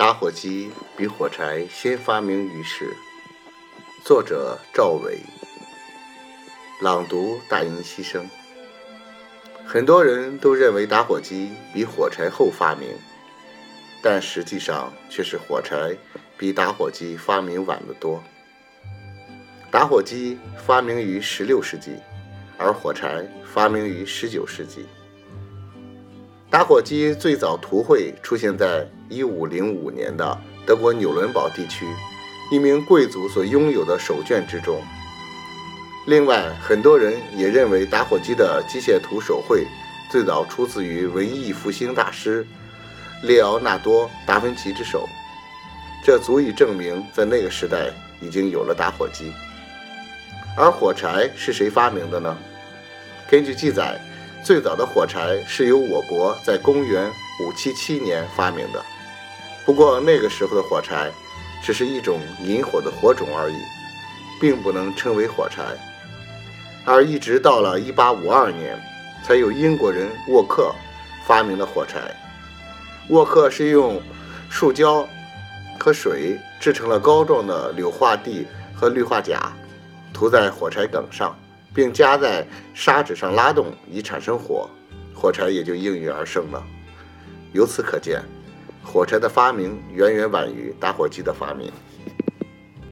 打火机比火柴先发明于世。作者赵伟。朗读大音牺牲。很多人都认为打火机比火柴后发明，但实际上却是火柴比打火机发明晚得多。打火机发明于16世纪，而火柴发明于19世纪。打火机最早图绘出现在1505年的德国纽伦堡地区一名贵族所拥有的手卷之中。另外，很多人也认为打火机的机械图手绘最早出自于文艺复兴大师列奥纳多·达芬奇之手，这足以证明在那个时代已经有了打火机。而火柴是谁发明的呢？根据记载。最早的火柴是由我国在公元577年发明的，不过那个时候的火柴只是一种引火的火种而已，并不能称为火柴。而一直到了1852年，才有英国人沃克发明了火柴。沃克是用树胶和水制成了膏状的硫化锑和氯化钾，涂在火柴梗上。并夹在砂纸上拉动，以产生火，火柴也就应运而生了。由此可见，火柴的发明远远晚于打火机的发明。